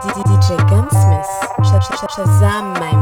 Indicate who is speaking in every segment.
Speaker 1: DJ Gunsmith, Shazam, my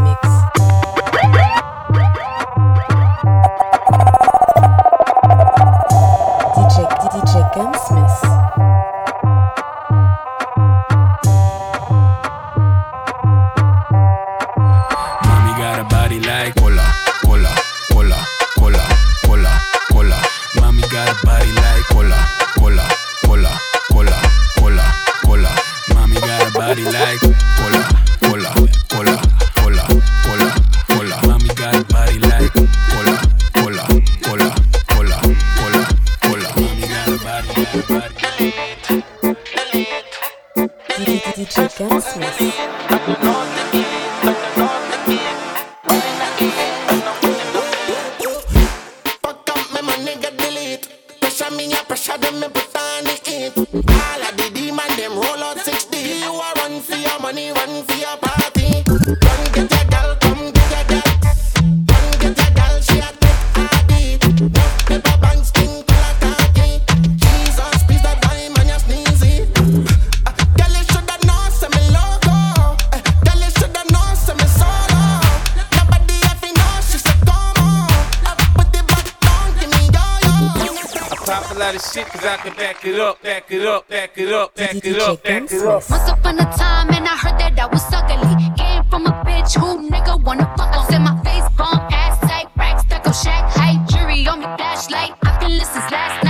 Speaker 2: pop a lot of shit, cause I can back it up, back it up, back it up, back it up, back it up.
Speaker 3: Once upon a time, and I heard that I was ugly. Came from a bitch who nigga wanna fuck on. Said my face bomb, ass tight, rack, stuck on shack, height, jury on me, flashlight. I've been listening last night.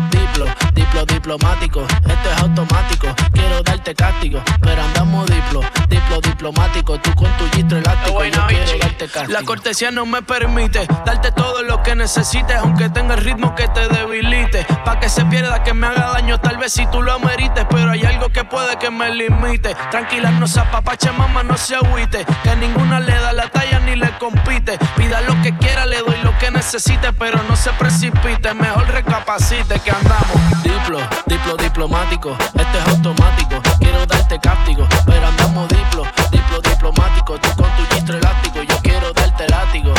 Speaker 4: Diplo diplomático, esto es automático. Quiero darte castigo, pero andamos diplo, diplo diplomático. Tú con tu gistro elástico, yo quiero darte castigo. La cortesía no me permite darte todo lo que necesites, aunque tenga el ritmo que te debilite. Pa' que se pierda, que me haga daño, tal vez si tú lo amerites. Pero hay algo que puede que me limite. Tranquila, no se apapache, mamá, no se agüite. Que ninguna le da la talla ni le compite. Pida lo que quiera, le doy lo que necesite, pero no se precipite. Mejor recapacite que andamos. Diplo, diplo diplomático, este es automático. Quiero darte castigo, pero andamos diplo, diplo diplomático. Tú con tu gistro elástico, yo quiero darte látigo.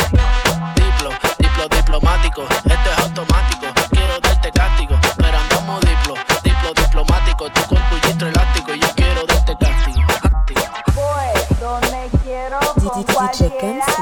Speaker 4: Diplo, diplo diplomático, este es automático. Quiero darte castigo, pero andamos diplo, diplo diplomático. Tú con tu gistro elástico, yo quiero darte castigo.
Speaker 5: Voy donde quiero con.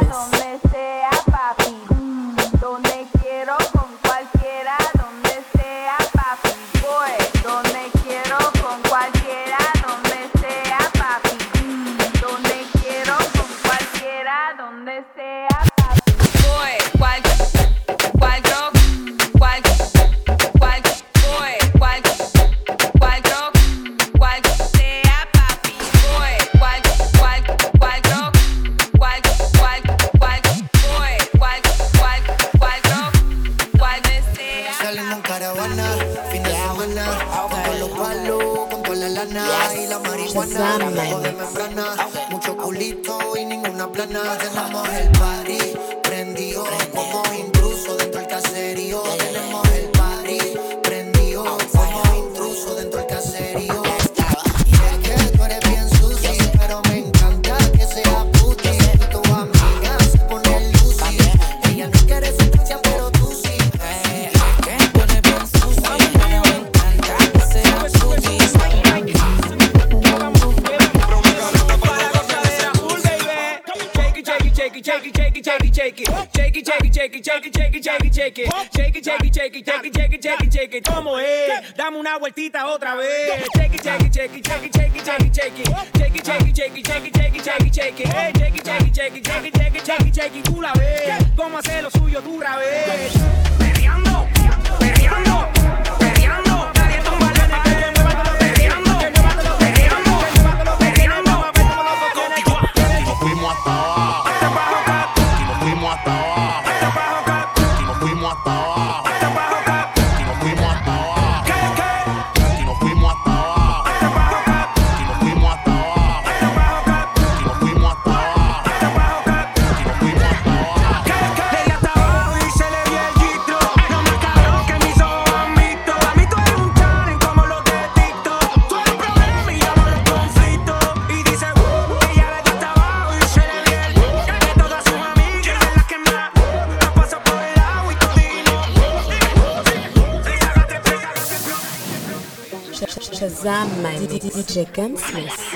Speaker 6: Vueltita Jack and Smith.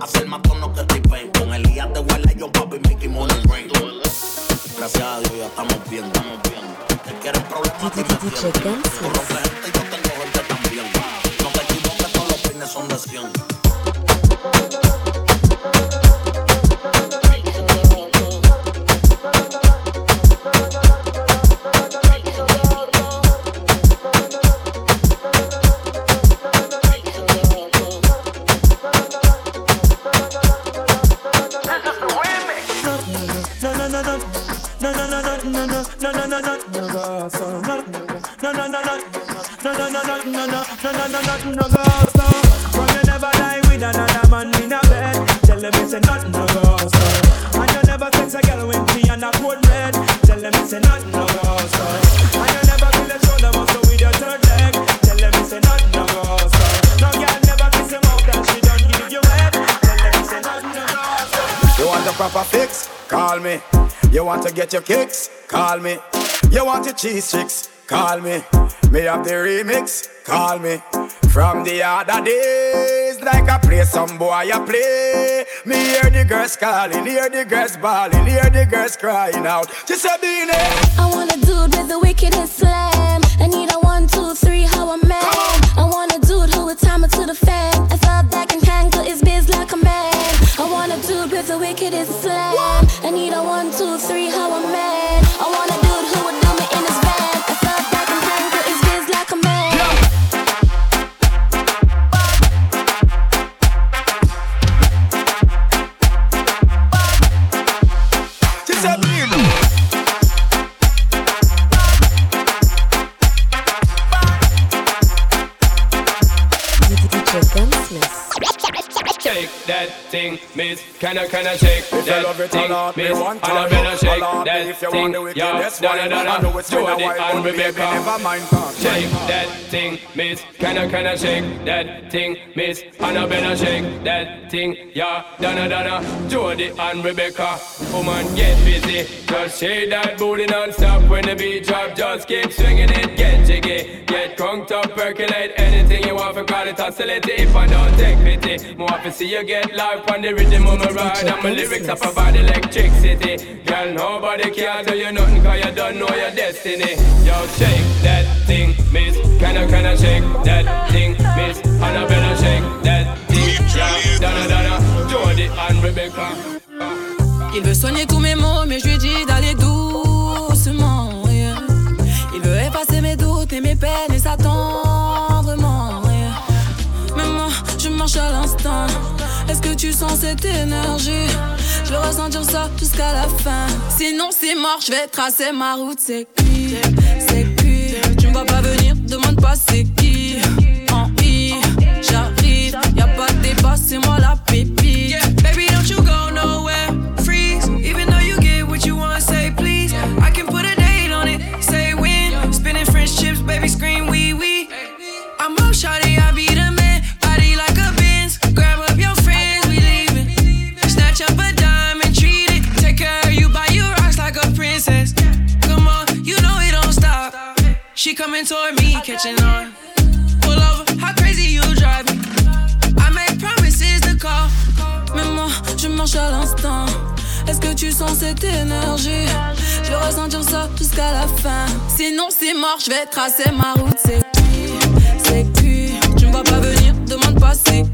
Speaker 6: Hacer más tono que T-Pain. Con el día de
Speaker 7: huele yo papi Mickey Money Rain.
Speaker 8: Gracias a Dios ya estamos bien. Te quieren problemas, Tú rompes gente y yo tengo No, no, no, nothing no go so. From you never lie with another man in a bed. Tell them it's a nothing no go so. And you never kiss a girl when she and a cold red. Tell them it's a nothing no go so. And you never feel a shoulder muscle with your third leg. Tell them it's a nothing no go so. No
Speaker 7: girl
Speaker 8: never
Speaker 7: kiss
Speaker 8: him out and she don't give you head. Tell them it's a nothing no go so.
Speaker 9: You want a proper fix? Call me. You want to get your kicks? Call me. You want your cheese sticks? Call me. Me have the remix? Call me. From the other days, like I play some boy, I play. Me hear the girls calling, hear the girls bawling, hear the girls crying out. She said, Beanie.
Speaker 10: I want a dude with the wickedest slam. Want the wickedest
Speaker 2: yeah.
Speaker 9: wine.
Speaker 2: Donna,
Speaker 9: I know it's been a while,
Speaker 2: and
Speaker 9: but baby, never mind.
Speaker 2: Shake that thing, miss. Can I, can I shake that thing, miss? And I better shake that thing, yeah. Donna, Donna, Jody and Rebecca. Woman, get busy. Just shake that booty non-stop when the beat drop. Just keep swinging it, get jiggy. Get crunked up, percolate anything you want for call it hostility. If I don't take pity, more to see you get life on the rhythm of my ride. And my lyrics up about electricity. Girl, nobody can tell you nothing cause you don't know your destiny. Yo, shake that thing, miss. Can I, can I shake that thing, miss? And I better shake that thing. Donna, Donna, Jody and Rebecca.
Speaker 11: Il veut soigner tous mes maux, mais je lui dis d'aller tu sens cette énergie. Je vais ressentir ça jusqu'à la fin. Sinon, c'est mort, je vais tracer ma route. C'est qui C'est qui Tu me vois pas venir, demande pas c'est qui. En I, j'arrive, y a pas de débat,
Speaker 12: c'est moi la à l'instant. Est-ce que tu sens cette énergie? Je vais ressentir ça jusqu'à la fin. Sinon, c'est mort, je vais tracer ma route. C'est cuit, c'est cuit. Tu me vois pas venir, demande pas c'est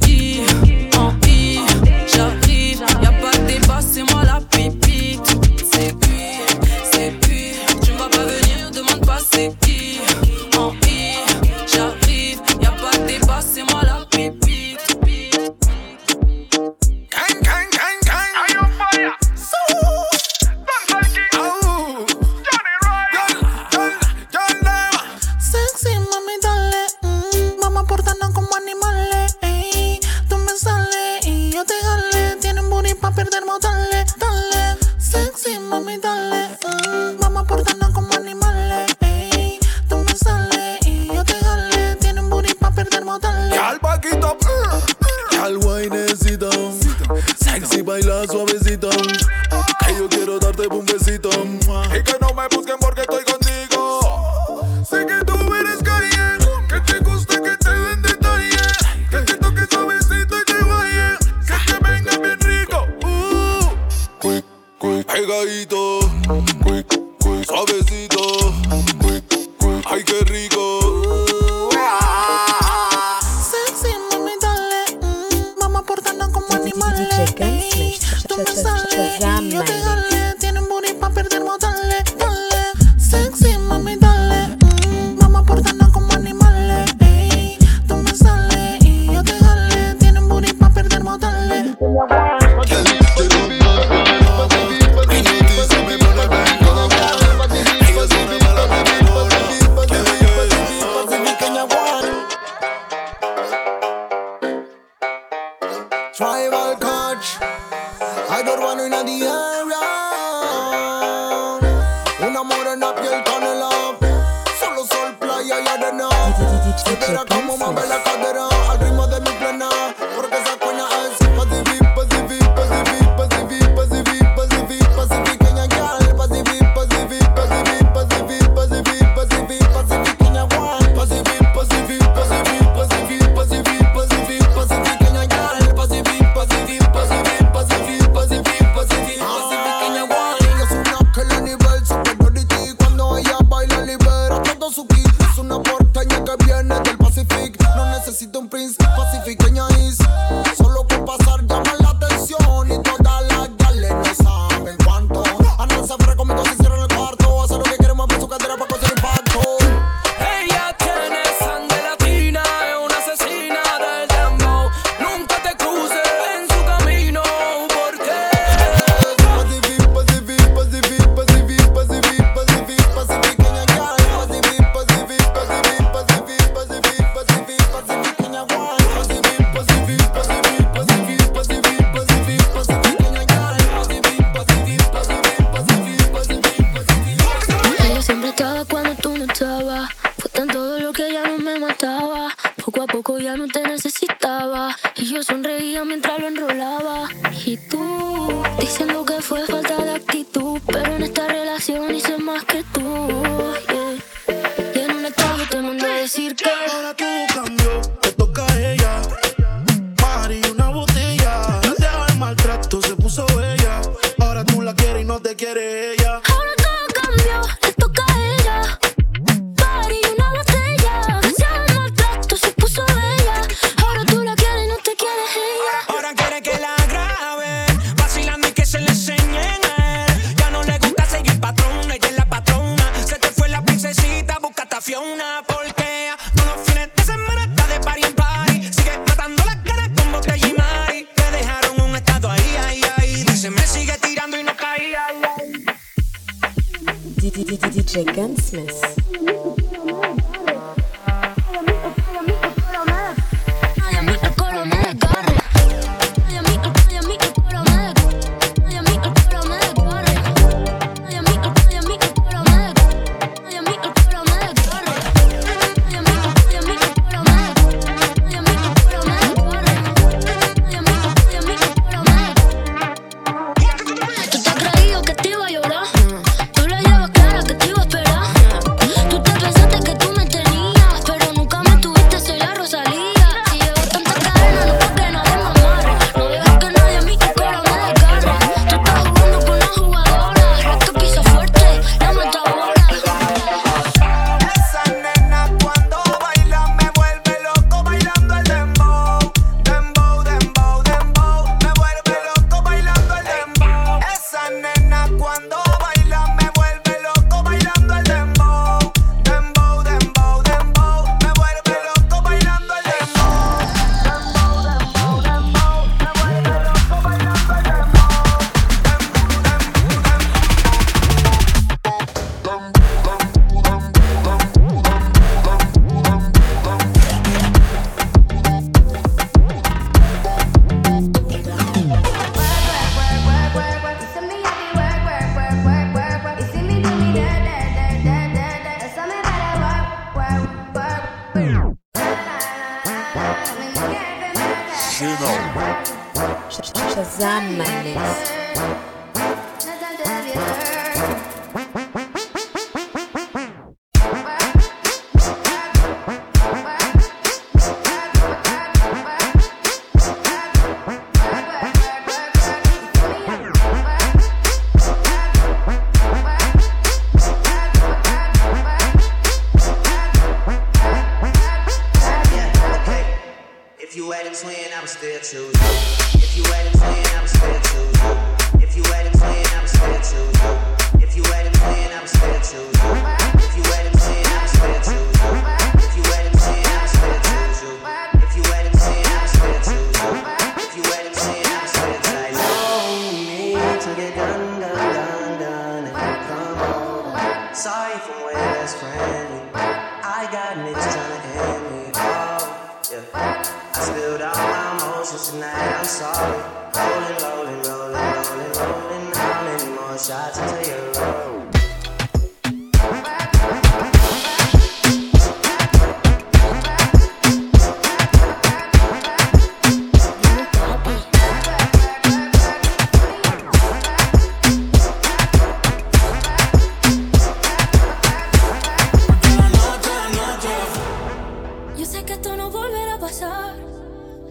Speaker 13: no
Speaker 10: volverá a pasar,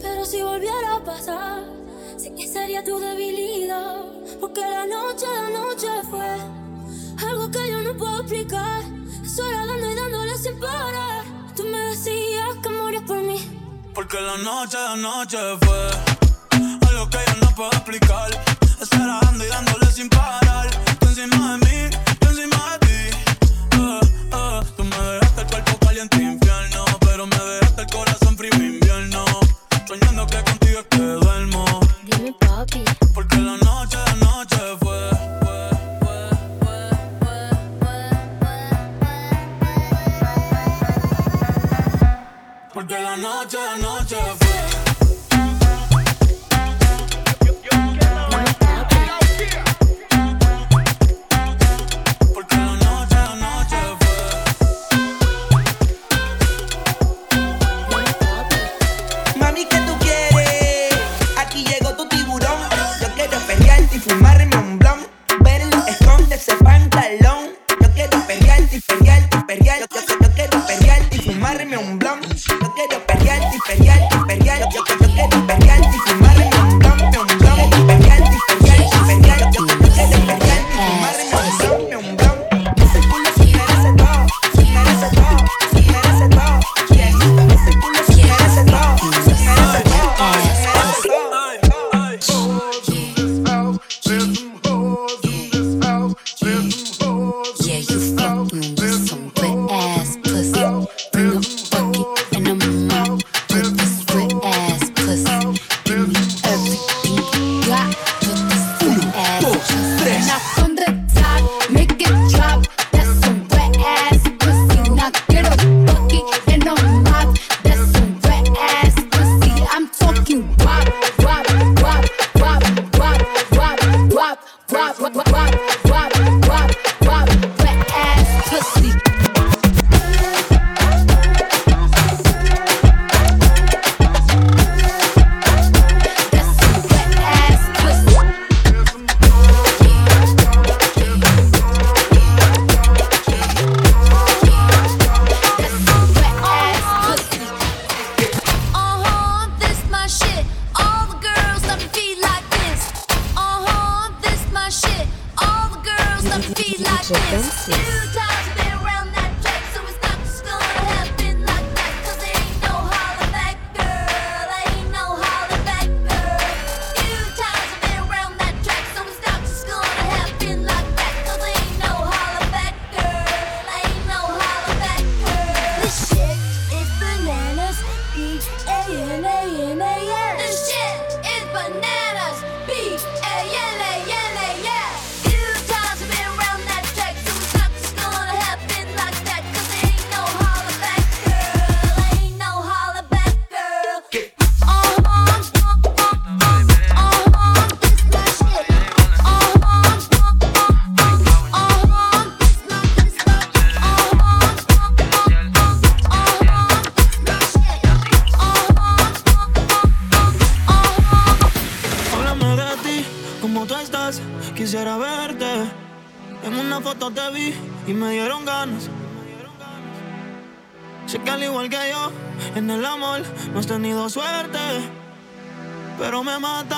Speaker 10: pero si volviera a pasar, sé que sería tu debilidad, porque la noche, la noche fue algo que yo no puedo explicar, sola dando y dándole sin parar, tú me decías que morías por mí,
Speaker 14: porque la noche, la noche fue algo que yo no puedo explicar, sola dando y dándole sin parar, tú encima de mí, tú encima de ti, eh, eh. tú me dejaste el cuerpo caliente infierno, pero me dejaste Soñando que contigo es que duermo.
Speaker 10: Dime, papi.
Speaker 14: Porque la noche, la noche fue. Porque la noche, la noche fue.
Speaker 3: Me
Speaker 15: matan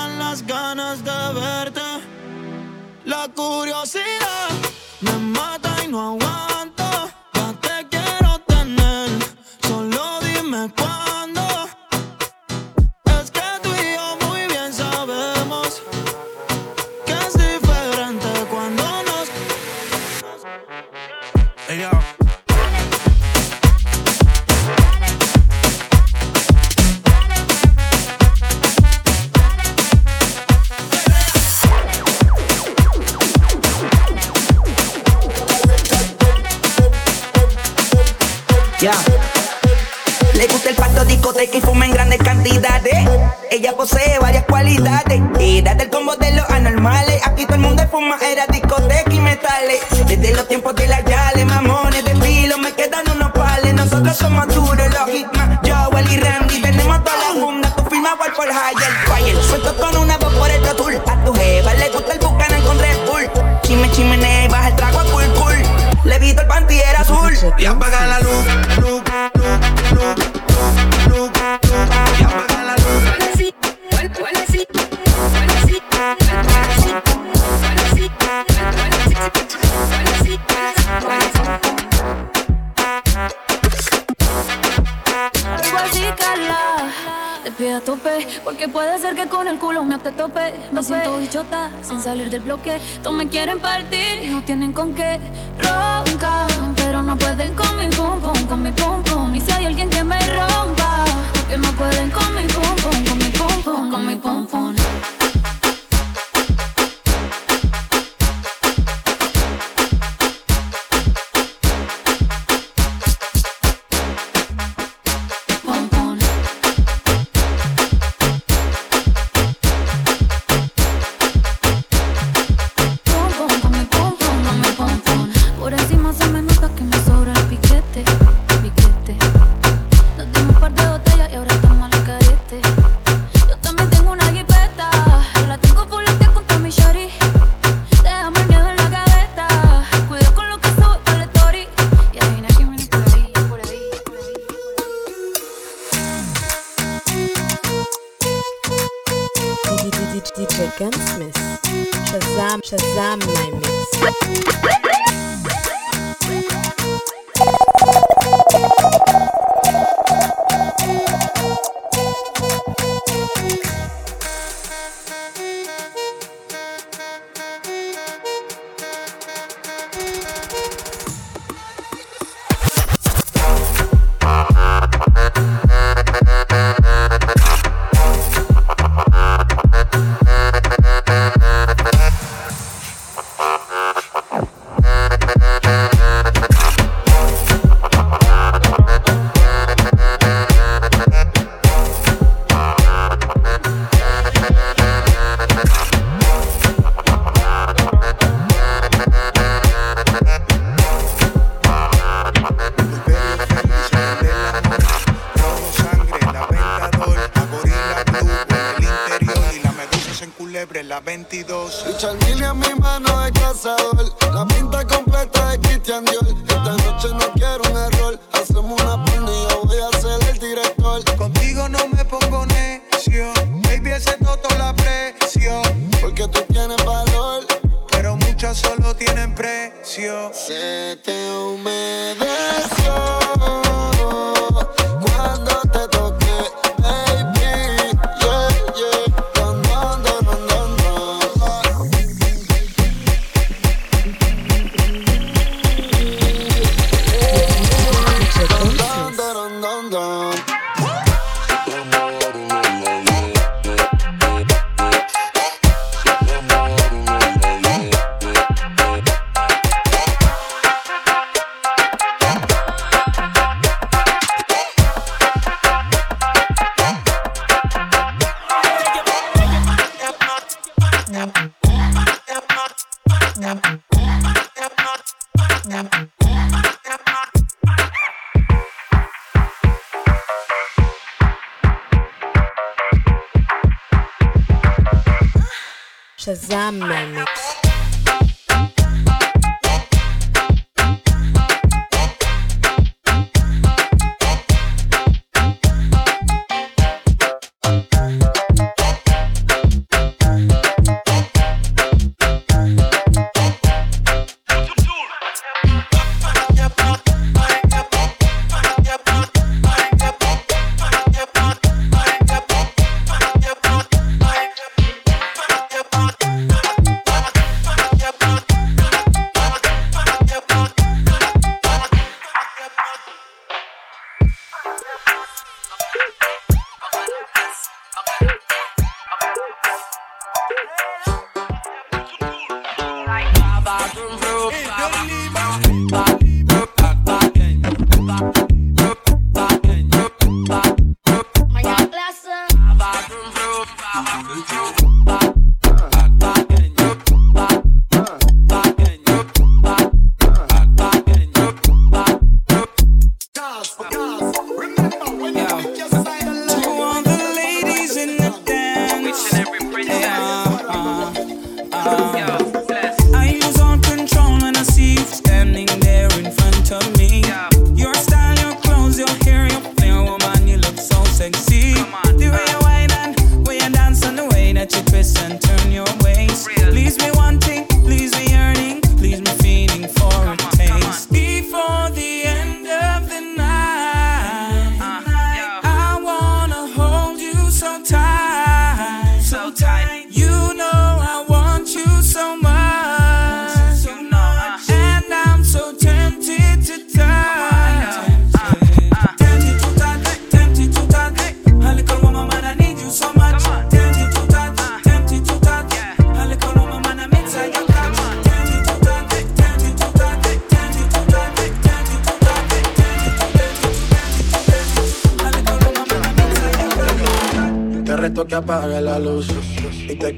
Speaker 1: Shazam
Speaker 8: Remix.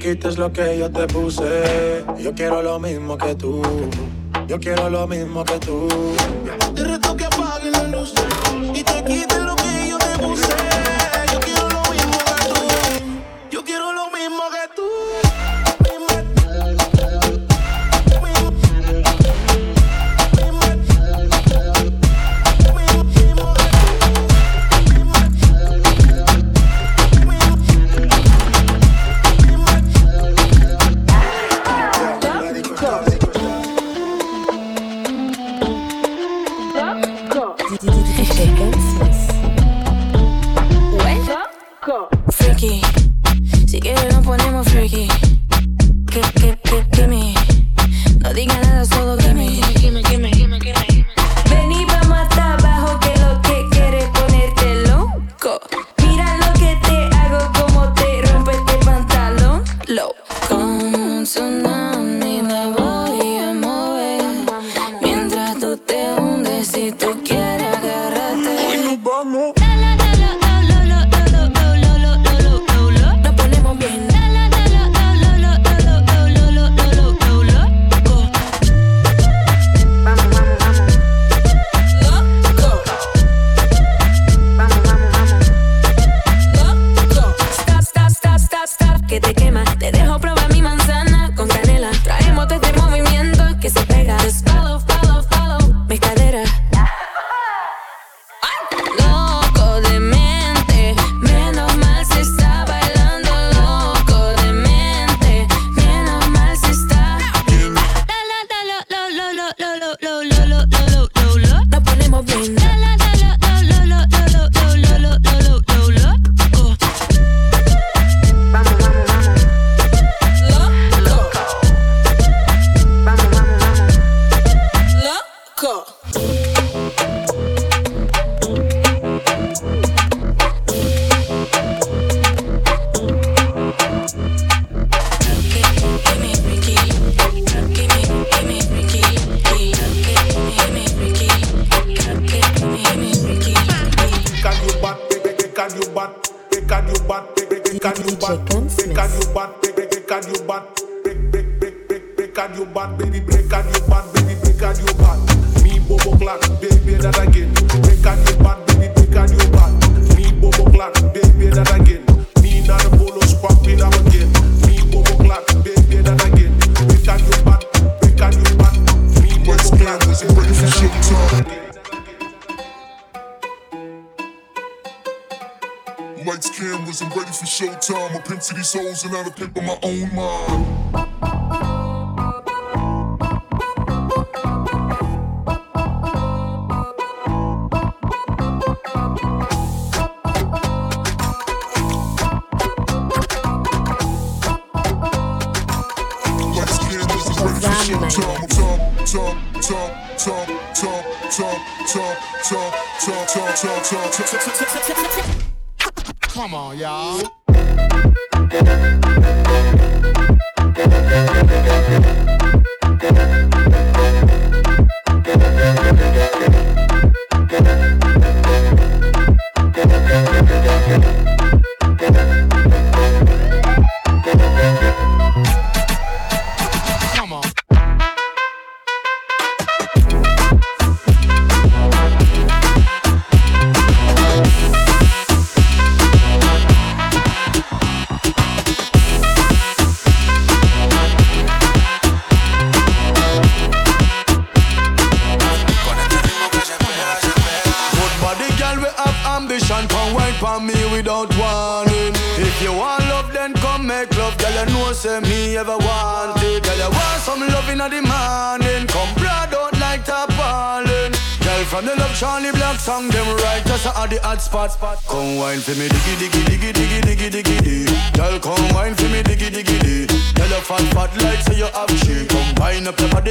Speaker 8: quites lo que yo te puse. Yo quiero lo mismo que tú. Yo quiero lo mismo que tú.
Speaker 16: Come on, y'all.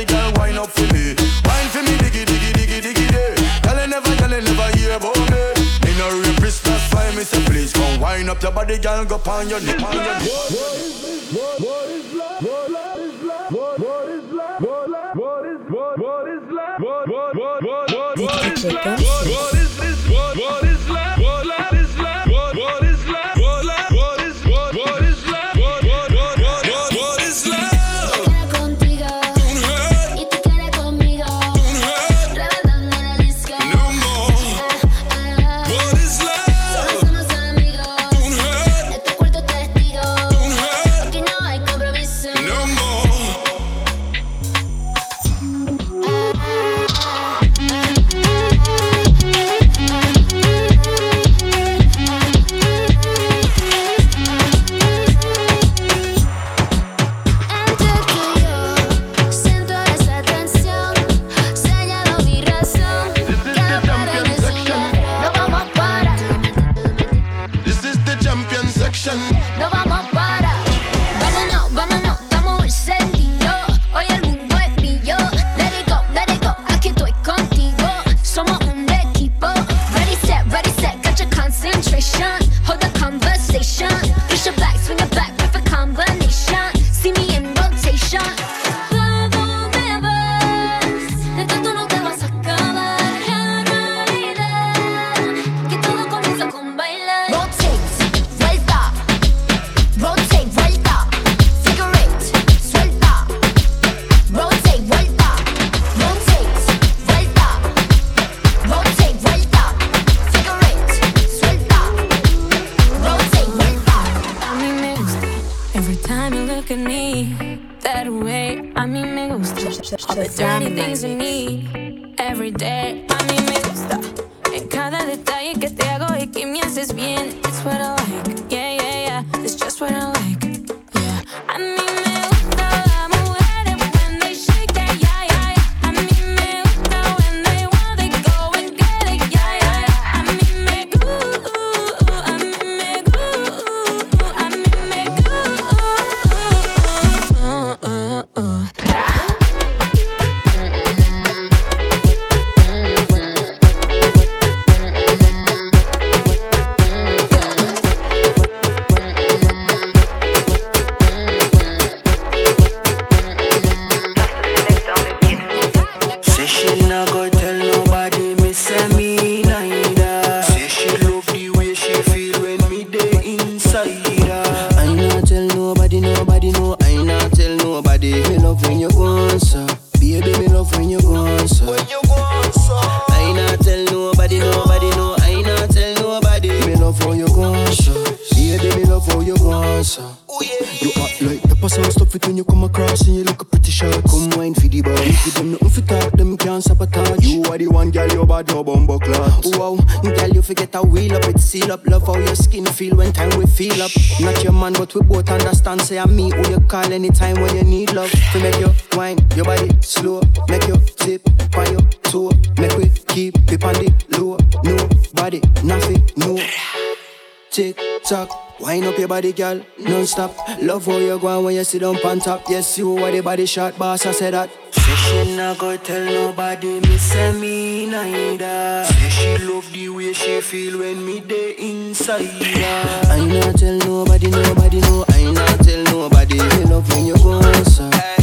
Speaker 17: girl, wine up for me. Wine for me, diggy, diggy, diggy, diggy, day. Girl, I never, girl, I never hear about me. In a rapist, that's why me say, please come wine up your body, girl, go on your
Speaker 18: nip.
Speaker 19: What is
Speaker 3: this? What is what
Speaker 20: is? What is, what is what is what is up. Not your man, but we both understand. Say I'm me who you call anytime when you need love. To make you wine, your body slow. Make you tip on your toe. Make we keep it on the low. Nobody, nothing, no. Tick tock. Wind up your body, girl, non-stop. Love how you go when you sit down on top. Yes, you are the body shot, boss. I said that. Say she not go tell nobody, me say me neither. Say she love the way she feel when me dey inside her. I not tell nobody, nobody no. I not tell nobody. Me love when you go outside.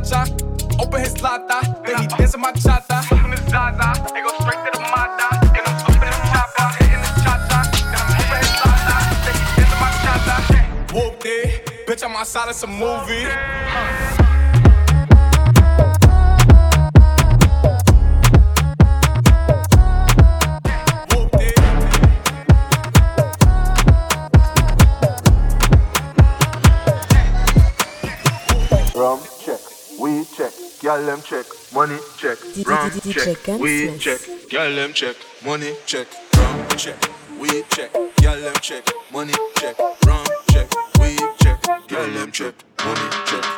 Speaker 20: cha cha. Open his lata, then he dancing my cha cha. Open his zaza, They go
Speaker 3: straight to the mata. And
Speaker 14: I'm open his cha cha. Then I'm
Speaker 3: open his lata,
Speaker 1: then he dancing my
Speaker 16: cha cha. Whoop it,
Speaker 2: bitch, I'm outside, it's a
Speaker 21: movie.
Speaker 22: Huh. Gyal them check, money check, rum check, weed check, gyal them check, money check, rum check, weed check, gyal them check, money check, rum check, weed check, gyal them check, money check.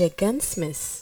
Speaker 1: DJ Gunsmith.